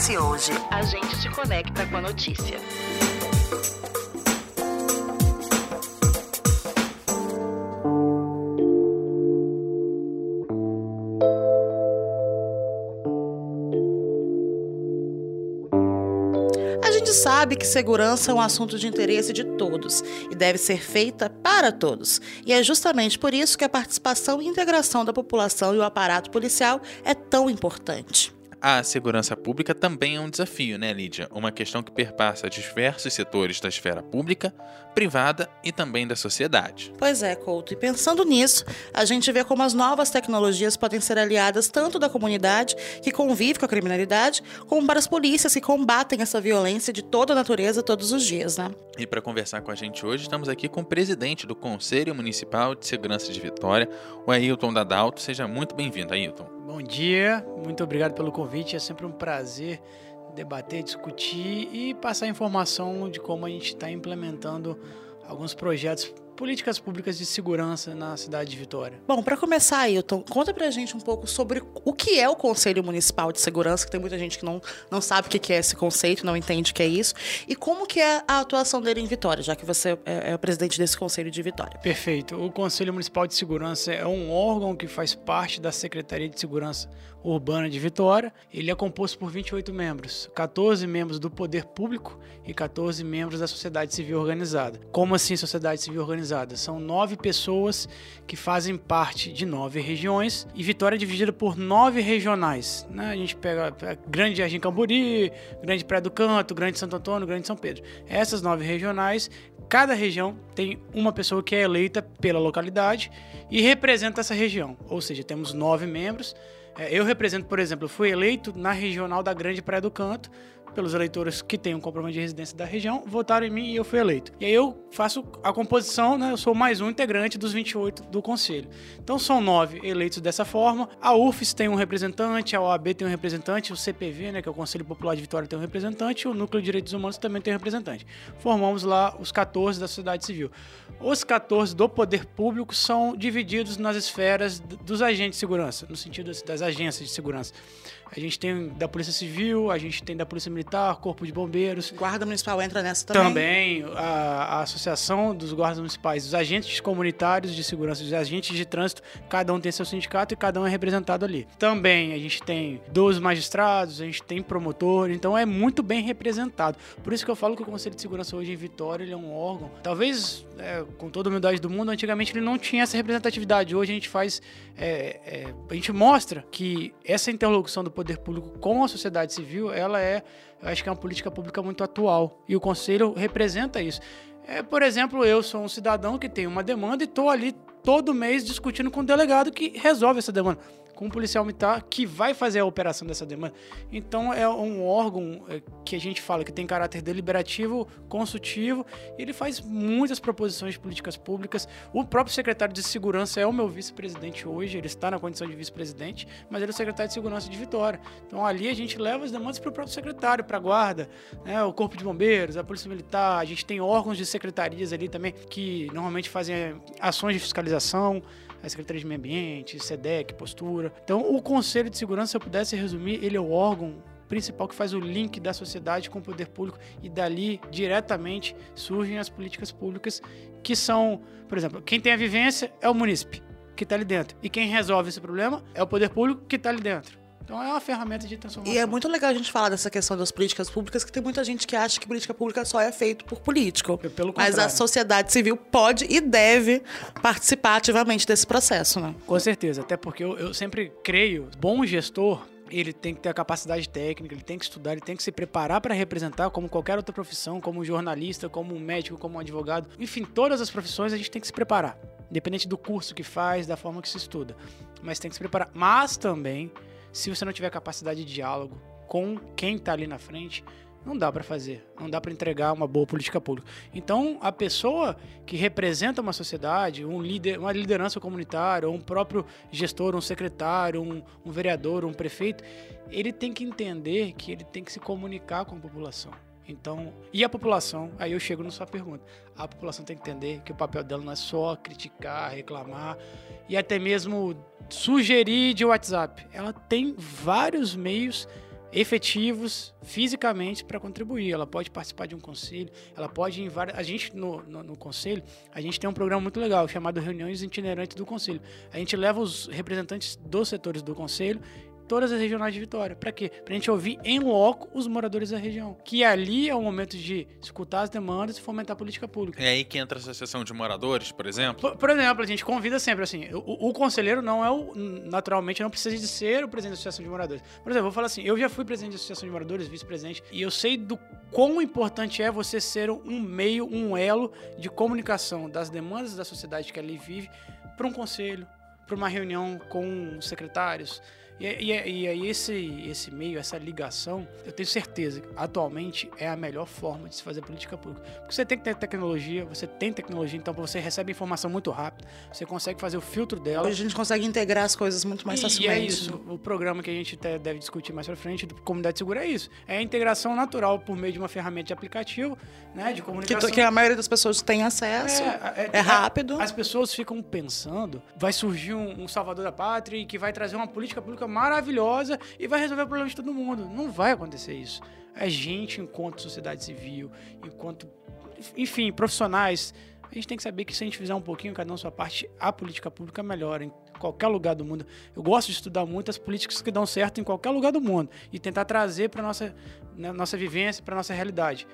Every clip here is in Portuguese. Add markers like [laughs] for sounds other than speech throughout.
acontece hoje. A gente te conecta com a notícia. A gente sabe que segurança é um assunto de interesse de todos e deve ser feita para todos. E é justamente por isso que a participação e integração da população e o aparato policial é tão importante. A segurança pública também é um desafio, né, Lídia? Uma questão que perpassa diversos setores da esfera pública, privada e também da sociedade. Pois é, Couto. E pensando nisso, a gente vê como as novas tecnologias podem ser aliadas tanto da comunidade, que convive com a criminalidade, como para as polícias que combatem essa violência de toda a natureza todos os dias, né? E para conversar com a gente hoje, estamos aqui com o presidente do Conselho Municipal de Segurança de Vitória, o Ailton Dadalto. Seja muito bem-vindo, Ailton. Bom dia, muito obrigado pelo convite. É sempre um prazer debater, discutir e passar informação de como a gente está implementando alguns projetos políticas públicas de segurança na cidade de Vitória. Bom, para começar, Ailton, conta pra gente um pouco sobre o que é o Conselho Municipal de Segurança, que tem muita gente que não, não sabe o que é esse conceito, não entende o que é isso, e como que é a atuação dele em Vitória, já que você é, é o presidente desse Conselho de Vitória. Perfeito. O Conselho Municipal de Segurança é um órgão que faz parte da Secretaria de Segurança Urbana de Vitória. Ele é composto por 28 membros, 14 membros do poder público e 14 membros da sociedade civil organizada. Como assim sociedade civil organizada? São nove pessoas que fazem parte de nove regiões e Vitória é dividida por nove regionais. Né? A gente pega Grande Jardim Camburi, Grande Praia do Canto, Grande Santo Antônio, Grande São Pedro. Essas nove regionais, cada região tem uma pessoa que é eleita pela localidade e representa essa região. Ou seja, temos nove membros. É, eu represento, por exemplo, fui eleito na regional da Grande Praia do Canto, pelos eleitores que têm um comprovante de residência da região, votaram em mim e eu fui eleito. E aí eu faço a composição, né? Eu sou mais um integrante dos 28 do conselho. Então são nove eleitos dessa forma. A UFES tem um representante, a OAB tem um representante, o CPV, né, que é o Conselho Popular de Vitória, tem um representante, o Núcleo de Direitos Humanos também tem um representante. Formamos lá os 14 da sociedade civil. Os 14 do poder público são divididos nas esferas dos agentes de segurança, no sentido das agências de segurança. A gente tem da Polícia Civil, a gente tem da Polícia Militar, Corpo de Bombeiros. Guarda Municipal entra nessa também? Também. A, a Associação dos Guardas Municipais, os agentes comunitários de segurança, os agentes de trânsito, cada um tem seu sindicato e cada um é representado ali. Também a gente tem 12 magistrados, a gente tem promotor, então é muito bem representado. Por isso que eu falo que o Conselho de Segurança hoje em Vitória ele é um órgão, talvez é, com toda a humildade do mundo, antigamente ele não tinha essa representatividade. Hoje a gente faz, é, é, a gente mostra que essa interlocução do poder público com a sociedade civil, ela é, eu acho que é uma política pública muito atual. E o Conselho representa isso. É, por exemplo, eu sou um cidadão que tem uma demanda e estou ali todo mês discutindo com o delegado que resolve essa demanda com um policial militar que vai fazer a operação dessa demanda. Então é um órgão é, que a gente fala que tem caráter deliberativo, consultivo, ele faz muitas proposições de políticas públicas. O próprio secretário de Segurança é o meu vice-presidente hoje, ele está na condição de vice-presidente, mas ele é o secretário de Segurança de Vitória. Então ali a gente leva as demandas para o próprio secretário, para a guarda, né, o Corpo de Bombeiros, a Polícia Militar, a gente tem órgãos de secretarias ali também que normalmente fazem ações de fiscalização a Secretaria de Meio Ambiente, SEDEC, Postura. Então, o Conselho de Segurança, se eu pudesse resumir, ele é o órgão principal que faz o link da sociedade com o poder público e dali diretamente surgem as políticas públicas que são, por exemplo, quem tem a vivência é o munícipe que está ali dentro e quem resolve esse problema é o poder público que está ali dentro. Então é uma ferramenta de transformação. E é muito legal a gente falar dessa questão das políticas públicas, que tem muita gente que acha que política pública só é feito por político. Pelo Mas a sociedade civil pode e deve participar ativamente desse processo, né? Com certeza, até porque eu, eu sempre creio, bom gestor ele tem que ter a capacidade técnica, ele tem que estudar, ele tem que se preparar para representar como qualquer outra profissão, como jornalista, como médico, como advogado. Enfim, todas as profissões a gente tem que se preparar, independente do curso que faz, da forma que se estuda. Mas tem que se preparar. Mas também se você não tiver capacidade de diálogo com quem está ali na frente, não dá para fazer, não dá para entregar uma boa política pública. Então, a pessoa que representa uma sociedade, um líder, uma liderança comunitária, um próprio gestor, um secretário, um, um vereador, um prefeito, ele tem que entender que ele tem que se comunicar com a população. Então, e a população, aí eu chego na sua pergunta. A população tem que entender que o papel dela não é só criticar, reclamar e até mesmo sugerir de WhatsApp. Ela tem vários meios efetivos fisicamente para contribuir. Ela pode participar de um conselho, ela pode ir em várias. A gente, no, no, no, conselho, a gente tem um programa muito legal chamado Reuniões Itinerantes do Conselho. A gente leva os representantes dos setores do conselho todas as regionais de Vitória. Para quê? Para a gente ouvir em loco os moradores da região. Que ali é o momento de escutar as demandas e fomentar a política pública. É aí que entra a associação de moradores, por exemplo? Por, por exemplo, a gente convida sempre assim: o, o, conselheiro não é o. Naturalmente, não precisa de ser o presidente da associação de moradores. Por exemplo, eu vou falar assim: eu já fui presidente da associação de moradores, vice-presidente, e eu sei do quão importante é você ser um meio, um elo de comunicação das demandas da sociedade que ali vive para um conselho, para uma reunião com secretários e, e, e aí esse, esse meio, essa ligação, eu tenho certeza que atualmente é a melhor forma de se fazer política pública. Porque você tem que ter tecnologia, você tem tecnologia, então você recebe informação muito rápido, você consegue fazer o filtro dela. Hoje a gente consegue integrar as coisas muito mais e, facilmente. E é isso, o programa que a gente deve discutir mais pra frente do Comunidade Segura é isso. É a integração natural por meio de uma ferramenta de aplicativo, né, de comunicação. Que, que a maioria das pessoas tem acesso, é, é, é rápido. As pessoas ficam pensando, vai surgir um, um salvador da pátria e que vai trazer uma política pública maravilhosa e vai resolver o problema de todo mundo. Não vai acontecer isso. A gente, enquanto sociedade civil, enquanto, enfim, profissionais, a gente tem que saber que se a gente fizer um pouquinho, cada um sua parte, a política pública melhora em qualquer lugar do mundo. Eu gosto de estudar muito as políticas que dão certo em qualquer lugar do mundo e tentar trazer para nossa né, nossa vivência, para nossa realidade.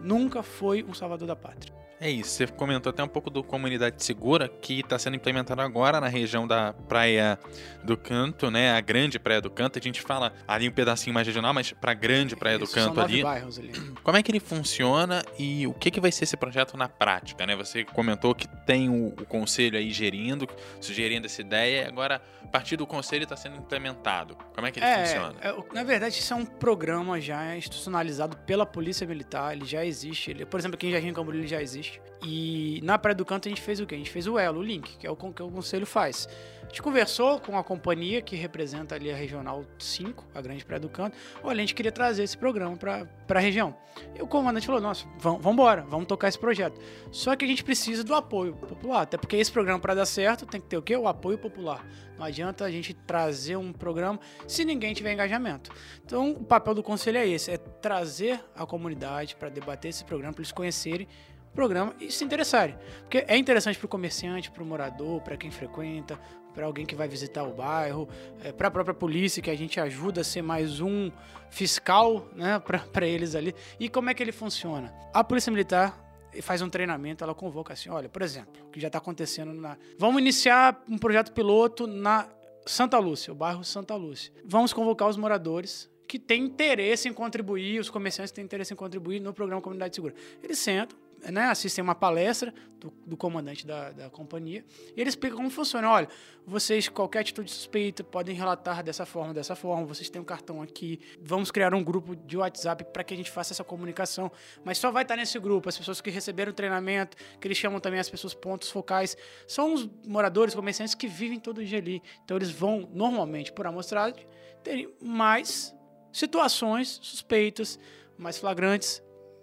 Nunca foi um salvador da pátria. É isso, você comentou até um pouco do Comunidade Segura, que está sendo implementado agora na região da Praia do Canto, né? A grande Praia do Canto. A gente fala ali um pedacinho mais regional, mas para a grande Praia isso, do Canto são ali. bairros ali. Como é que ele funciona e o que, que vai ser esse projeto na prática, né? Você comentou que tem o, o conselho aí gerindo, sugerindo essa ideia, e agora a partir do conselho está sendo implementado. Como é que ele É, funciona? é, na verdade, isso é um programa já institucionalizado pela Polícia Militar, ele já existe. Ele, por exemplo, aqui em Jardim Camboriú ele já existe. E na Praia do Canto a gente fez o quê? A gente fez o elo, o link, que é o que o conselho faz. Gente conversou com a companhia que representa ali a Regional 5, a Grande Praia do Canto. Olha, a gente queria trazer esse programa para a região. E o comandante falou: nossa, vamos embora, vamos tocar esse projeto. Só que a gente precisa do apoio popular, até porque esse programa, para dar certo, tem que ter o quê? O apoio popular. Não adianta a gente trazer um programa se ninguém tiver engajamento. Então, o papel do conselho é esse: é trazer a comunidade para debater esse programa, para eles conhecerem o programa e se interessarem. Porque é interessante para o comerciante, para o morador, para quem frequenta, para alguém que vai visitar o bairro, para a própria polícia, que a gente ajuda a ser mais um fiscal né, [laughs] para eles ali. E como é que ele funciona? A Polícia Militar faz um treinamento, ela convoca assim, olha, por exemplo, o que já está acontecendo na... Vamos iniciar um projeto piloto na Santa Lúcia, o bairro Santa Lúcia. Vamos convocar os moradores que têm interesse em contribuir, os comerciantes têm interesse em contribuir no programa Comunidade Segura. Eles sentam, né, assistem uma palestra do, do comandante da, da companhia e ele explica como funciona. Olha, vocês, qualquer atitude suspeita, podem relatar dessa forma, dessa forma. Vocês têm um cartão aqui. Vamos criar um grupo de WhatsApp para que a gente faça essa comunicação. Mas só vai estar nesse grupo as pessoas que receberam o treinamento, que eles chamam também as pessoas pontos focais. São os moradores, comerciantes que vivem todo dia ali. Então eles vão, normalmente, por amostragem, terem mais situações suspeitas, mais flagrantes,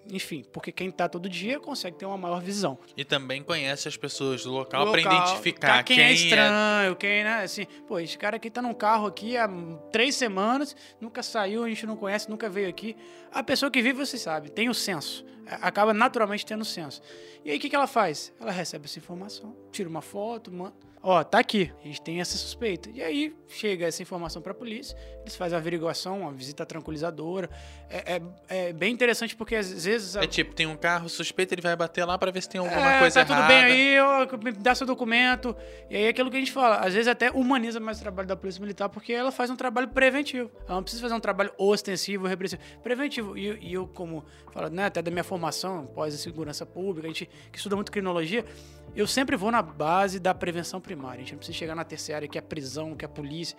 enfim, porque quem tá todo dia consegue ter uma maior visão. E também conhece as pessoas do local, Local, para identificar tá, quem, é estranho, quem, né, assim, pô, esse cara aqui tá num carro aqui há três semanas, nunca saiu, a gente não conhece, nunca veio aqui. A pessoa que vive, você sabe, tem o senso, acaba naturalmente tendo senso. E aí, o que, que ela faz? Ela recebe essa informação, tira uma foto, manda. Ó, tá aqui, a gente tem essa suspeita. E aí chega essa informação pra polícia, eles fazem a averiguação, uma visita tranquilizadora. É, é- é bem interessante porque às vezes. a- É tipo, tem um carro suspeito, ele vai bater lá para ver se tem alguma é, coisa tá errada. tudo bem aí, ó, me dá seu documento. E aí é aquilo que a gente fala, às vezes até humaniza mais o trabalho da Polícia Militar, porque ela faz um trabalho preventivo. Ela não precisa fazer um trabalho ostensivo, repressivo. Preventivo. E, e eu, como falo, né, até da minha formação, pós-segurança pública, a gente que estuda muito criminologia, eu sempre vou na base da prevenção primária. A gente não precisa chegar na terciária, que é a prisão, que é a polícia.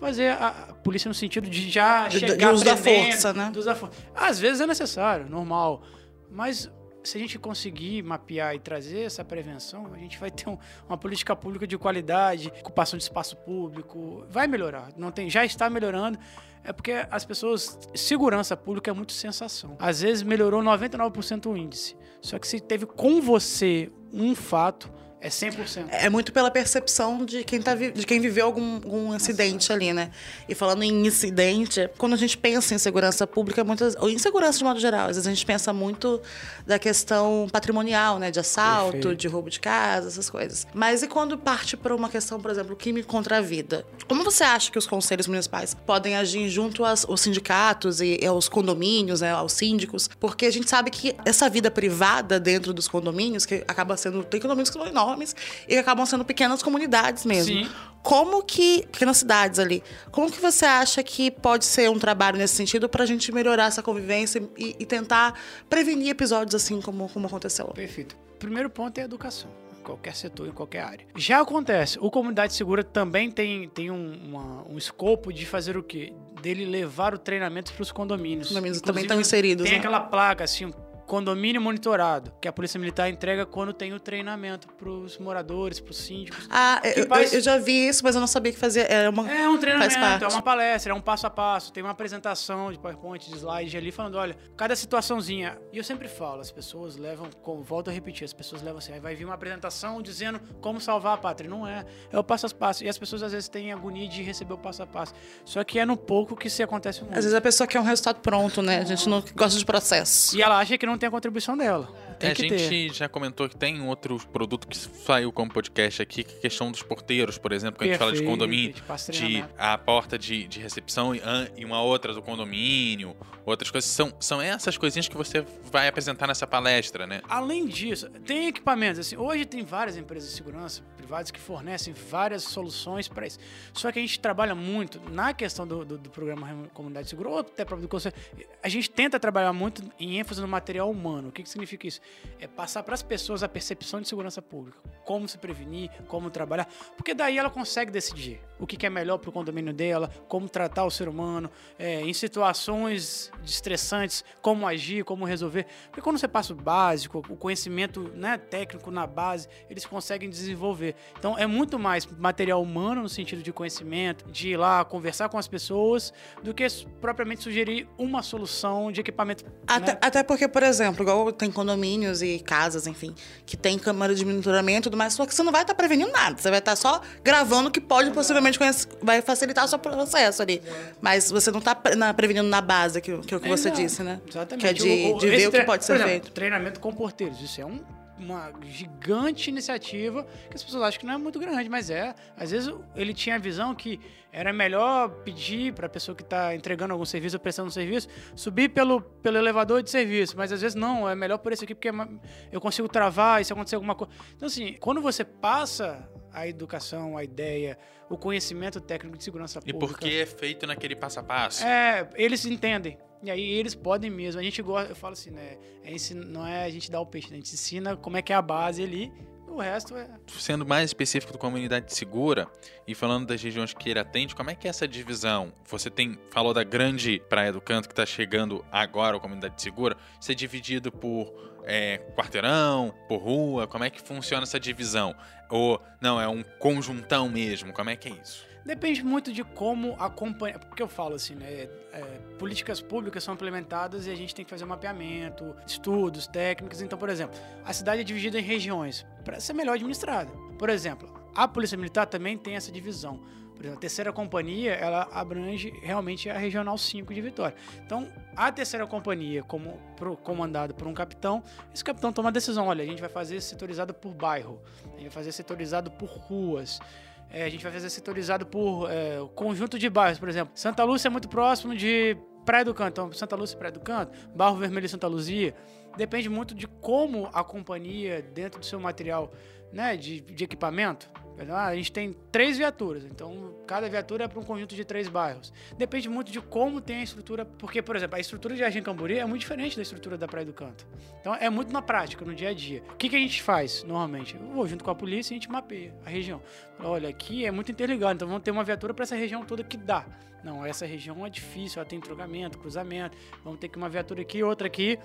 Fazer a, a polícia no sentido de já De- de chegar uso da prendendo, força, né? da força. Às vezes é necessário, normal. Mas se a gente conseguir mapear e trazer essa prevenção, a gente vai ter um- uma política pública de qualidade, ocupação de espaço público, vai melhorar. Não tem, já está melhorando. É porque as pessoas, segurança pública é muito sensação. Às vezes melhorou 99% o índice. Só que se teve com você um fato, É 100%. É muito pela percepção de quem, tá, de quem viveu algum, algum incidente ali, né? E falando em incidente, quando a gente pensa em segurança pública, muitas, ou em segurança de modo geral, às vezes a gente pensa muito da questão patrimonial, né? De assalto, Perfeito. de roubo de casa, essas coisas. Mas e quando parte para uma questão, por exemplo, crime contra a vida? Como você acha que os conselhos municipais podem agir junto aos, aos sindicatos e, e aos condomínios, né? Aos síndicos? Porque a gente sabe que essa vida privada dentro dos condomínios, que acaba sendo. Tem condomínios que são enormes e que acabam sendo pequenas comunidades mesmo. Sim. Como que. Pequenas cidades ali. Como que você acha que pode ser um trabalho nesse sentido pra gente melhorar essa convivência e, e tentar prevenir episódios assim como, como aconteceu? Perfeito. Primeiro ponto é a educação. Em qualquer setor, em qualquer área. Já acontece, o Comunidade Segura também tem, tem um, uma- um escopo de fazer o quê? Dele levar o treinamento para os condomínios. Os condomínios Inclusive, também estão inseridos, Tem né? aquela placa assim, um condomínio monitorado, que a Polícia Militar entrega quando tem o treinamento para os moradores, para os síndicos. Ah, eu, faz- eu já vi isso, mas eu não sabia que fazia. Era uma, É um treinamento, é uma palestra, é um passo a passo, tem uma apresentação de PowerPoint, de slide ali, falando, olha, cada situaçãozinha. E eu sempre falo, as pessoas levam, como volto a repetir, as pessoas levam assim, aí vai vir uma apresentação dizendo como salvar a pátria. Não é, é o passo a passo. E as pessoas às vezes têm agonia de receber o passo a passo. Só que é no pouco que se acontece muito. Às vezes a pessoa quer um resultado pronto, né? A gente não gosta de processo. E ela acha que não tem a contribuição dela. Tem É, a gente ter. já comentou que tem outro produto que saiu como podcast aqui, que é a questão dos porteiros, por exemplo, que a gente fala de condomínio, de treinamento. a porta de, de recepção e, e uma outra do condomínio, outras coisas. São, são essas coisinhas que você vai apresentar nessa palestra, né? Além disso, tem equipamentos. Assim, hoje tem várias empresas de segurança privadas que fornecem várias soluções para isso. Só que a gente trabalha muito na questão do, do, do programa Comunidade Segura, ou até próprio do Conselho. A gente tenta trabalhar muito em ênfase no material humano. O que, que significa isso? É passar para as pessoas a percepção de segurança pública. Como se prevenir, como trabalhar. Porque daí ela consegue decidir o que, que é melhor para o condomínio dela, como tratar o ser humano, é, em situações estressantes, como agir, como resolver. Porque quando você passa o básico, o conhecimento né, técnico na base, eles conseguem desenvolver. Então é muito mais material humano no sentido de conhecimento, de ir lá conversar com as pessoas, do que propriamente sugerir uma solução de equipamento. Até, né? até porque, por exemplo, igual tem condomínios e casas, enfim, que tem câmera de monitoramento e tudo mais, só que você não vai estar prevenindo nada. Você vai estar só gravando o que pode possivelmente conhece- vai facilitar o seu processo ali. Mas você não está prevenindo na base, que, que é o que você Exato. disse, né? Exatamente. Que é de, de ver o que pode ser exemplo, feito. Treinamento com porteiros. Isso é um- uma gigante iniciativa que as pessoas acham que não é muito grande, mas é. Às vezes ele tinha a visão que era melhor pedir para a pessoa que está entregando algum serviço ou prestando um serviço subir pelo, pelo elevador de serviço, mas às vezes não, é melhor por esse aqui porque é eu consigo travar e se acontecer alguma coisa. Então, assim, quando você passa a educação, a ideia, o conhecimento técnico de segurança E pública. porque é feito naquele passo a passo. É, eles entendem. E aí eles podem mesmo. A gente gosta, eu falo assim, né? É não é a gente dar o peixe, né? a gente ensina como é que é a base ali. O resto é. Sendo mais específico do comunidade segura e falando das regiões que ele atende, como é que é essa divisão? Você tem falou da grande Praia do Canto que está chegando agora, a comunidade segura. Isso é dividido por é, quarteirão, por rua? Como é que funciona essa divisão? Ou não, é um conjuntão mesmo? Como é que é isso? Depende muito de como acompanhar. Porque eu falo assim, né? é, políticas públicas são implementadas e a gente tem que fazer mapeamento, estudos, técnicas. Então, por exemplo, a cidade é dividida em regiões para ser melhor administrada. Por exemplo, a Polícia Militar também tem essa divisão. Por exemplo, a terceira companhia, ela abrange realmente a Regional 5 de Vitória. Então, a terceira companhia, como comandada por um capitão, esse capitão toma a decisão, olha, a gente vai fazer setorizado por bairro, a gente vai fazer setorizado por ruas, é, a gente vai fazer setorizado por é, conjunto de bairros, por exemplo. Santa Lúcia é muito próximo de Praia do Canto, então Santa Lúcia e Praia do Canto, Barro Vermelho e Santa Luzia. Depende muito de como a companhia, dentro do seu material né, de, de equipamento, ah, a gente tem três viaturas, então cada viatura é para um conjunto de três bairros. Depende muito de como tem a estrutura, porque, por exemplo, a estrutura de Jardim Camburi é muito diferente da estrutura da Praia do Canto. Então é muito na prática, no dia a dia. O que, que a gente faz normalmente? Eu vou junto com a polícia e a gente mapeia a região. Olha, aqui é muito interligado, então vamos ter uma viatura para essa região toda que dá. Não, essa região é difícil, ela tem entrogamento, cruzamento, vamos ter que uma viatura aqui, outra aqui,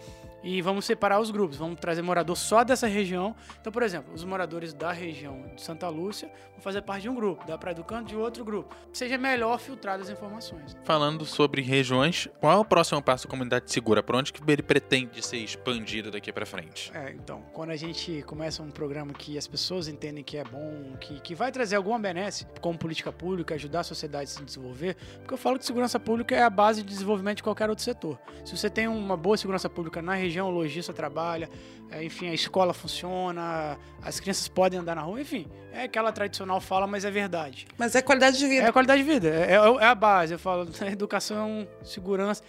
e vamos separar os grupos, vamos trazer morador só dessa região. Então, por exemplo, os moradores da região de Santa Lúcia vão fazer parte de um grupo, da Praia do Canto de outro grupo. Seja melhor filtrar as informações. Falando sobre regiões, qual é o próximo passo da comunidade segura? Para onde que ele pretende ser expandido daqui para frente? É, então, quando a gente começa um programa que as pessoas entendem que é bom, que, que vai trazer alguma benesse como política pública, ajudar a sociedade a se desenvolver, porque eu falo que segurança pública é a base de desenvolvimento de qualquer outro setor. Se você tem uma boa segurança pública na região, o logista trabalha, é, enfim, a escola funciona, as crianças podem andar na rua, enfim, é aquela tradicional fala, mas é verdade. Mas é qualidade de vida. É a qualidade de vida, é, é- é a base. Eu falo, [laughs] educação, segurança.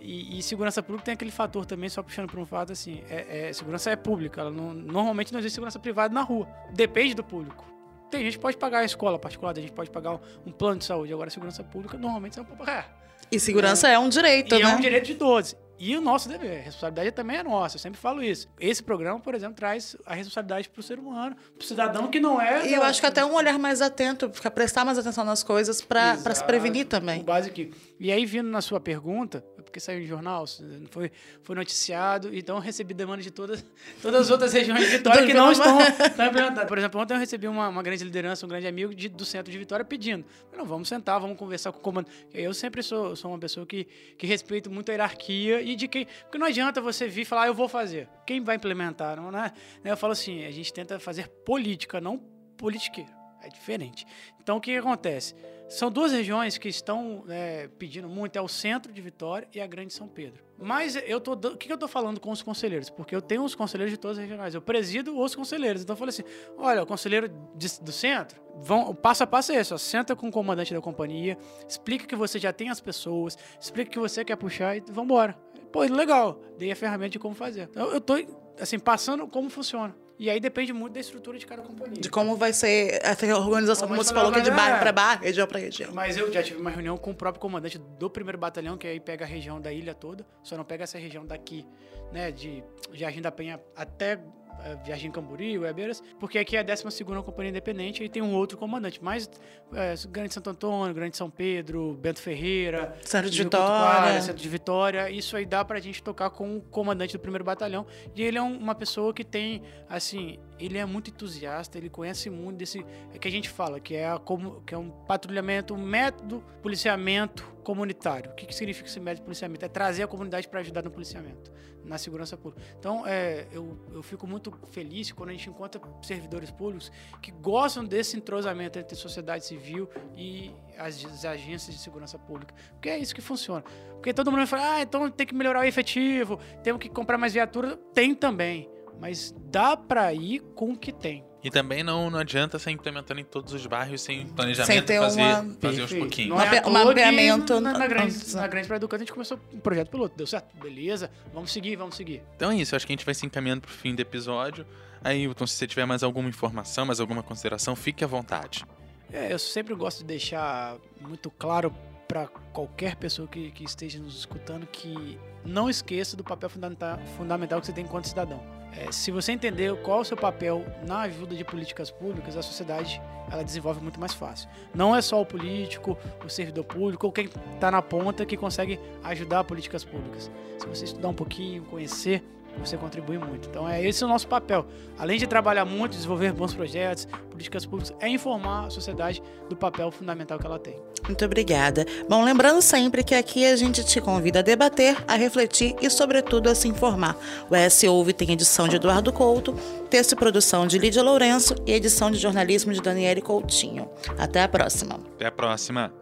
E, e segurança pública tem aquele fator também, só puxando por um fato assim: é, é- segurança é pública. Ela não- normalmente não existe segurança privada na rua. Depende do público. Tem gente que pode pagar a escola particular, tem gente que pode pagar um plano de saúde. Agora, a segurança pública, normalmente você não pode pagar. E segurança é, um direito, E né? é um direito de todos. E o nosso dever, a responsabilidade também é nossa, eu sempre falo isso. Esse programa, por exemplo, traz a responsabilidade para o ser humano, para o cidadão que não é. E eu acho que até um olhar mais atento, prestar mais atenção nas coisas pra se prevenir também. básico. E aí, vindo na sua pergunta, é porque saiu em jornal, foi, foi noticiado, então eu recebi demanda de todas, todas as outras regiões de [laughs] Vitória que não estão, estão [laughs] implementadas. Por exemplo, ontem eu recebi uma, uma grande liderança, um grande amigo de- do centro de Vitória pedindo. Não, vamos sentar, vamos conversar com o comando. Eu sempre sou, sou uma pessoa que, que respeito muito a hierarquia e de quem. Porque não adianta você vir e falar, ah, eu vou fazer. Quem vai implementar? Não, né? Eu falo assim, a gente tenta fazer política, não politiqueiro. É diferente. Então, o que, acontece? São duas regiões que estão é, pedindo muito, é o centro de Vitória e a Grande São Pedro. Mas eu tô, o que, eu tô falando com os conselheiros? Porque eu tenho os conselheiros de todas as regionais. Eu presido os conselheiros. Então eu falei assim: olha, o conselheiro de- do centro, vão, o passo a passo é esse: ó, senta com o comandante da companhia, explica que você já tem as pessoas, explica que você quer puxar e vambora. Pô, legal, dei a ferramenta de como fazer. Então eu tô, assim, passando como funciona. E aí depende muito da estrutura de cada companhia. De como vai ser essa organização, Como como você falou, que é de bairro é. pra bairro, região pra região. Mas eu já tive uma reunião com o próprio comandante do primeiro batalhão, que aí pega a região da ilha toda, só não pega essa região daqui, né, de Jardim da Penha até eh, Jardim Camburi, Uebeiras, porque aqui é a 12 Companhia Independente e tem um outro comandante, mas eh, Grande Santo Antônio, Grande São Pedro, Bento Ferreira, Centro de Vitória. Cotuquara, Centro de Vitória, isso aí dá pra gente tocar com o comandante do primeiro batalhão, e ele é um- uma pessoa que tem, assim, ele é muito entusiasta, ele conhece muito desse, é que a gente fala, que é, a que é um patrulhamento, um método policiamento comunitário. O que, que significa esse método de policiamento? É trazer a comunidade para ajudar no policiamento, na segurança pública. Então, é, eu, eu fico muito feliz quando a gente encontra servidores públicos que gostam desse entrosamento entre sociedade civil e as, as agências de segurança pública. Porque é isso que funciona. Porque todo mundo fala, ah, então tem que melhorar o efetivo, temos que comprar mais viatura. Tem também. Mas dá para ir com o que tem. E também não, não adianta ser implementando em todos os bairros sem planejamento Sem ter fazer, uma- fazer aos pouquinhos. Não Um é um mapeamento Na, na, grande, antes, na grande Praia do Canto, a gente começou um projeto piloto. Deu certo? Beleza. Vamos seguir, vamos seguir. Então é isso, acho que a gente vai se encaminhando pro fim do episódio. Aí, Hilton, se você tiver mais alguma informação, mais alguma consideração, fique à vontade. É, eu sempre gosto de deixar muito claro para qualquer pessoa que, que esteja nos escutando que não esqueça do papel fundamenta- fundamental que você tem enquanto cidadão. É, se você entender qual é o seu papel na ajuda de políticas públicas, a sociedade ela desenvolve muito mais fácil. Não é só o político, o servidor público ou quem está na ponta que consegue ajudar políticas públicas. Se você estudar um pouquinho, conhecer, você contribui muito. Então é esse o nosso papel. Além de trabalhar muito, desenvolver bons projetos, políticas públicas, é informar a sociedade do papel fundamental que ela tem. Muito obrigada. Bom, lembrando sempre que aqui a gente te convida a debater, a refletir e, sobretudo, a se informar. O ES Ouve tem edição de Eduardo Couto, texto e produção de Lídia Lourenço e edição de jornalismo de Daniele Coutinho. Até a próxima. Até a próxima.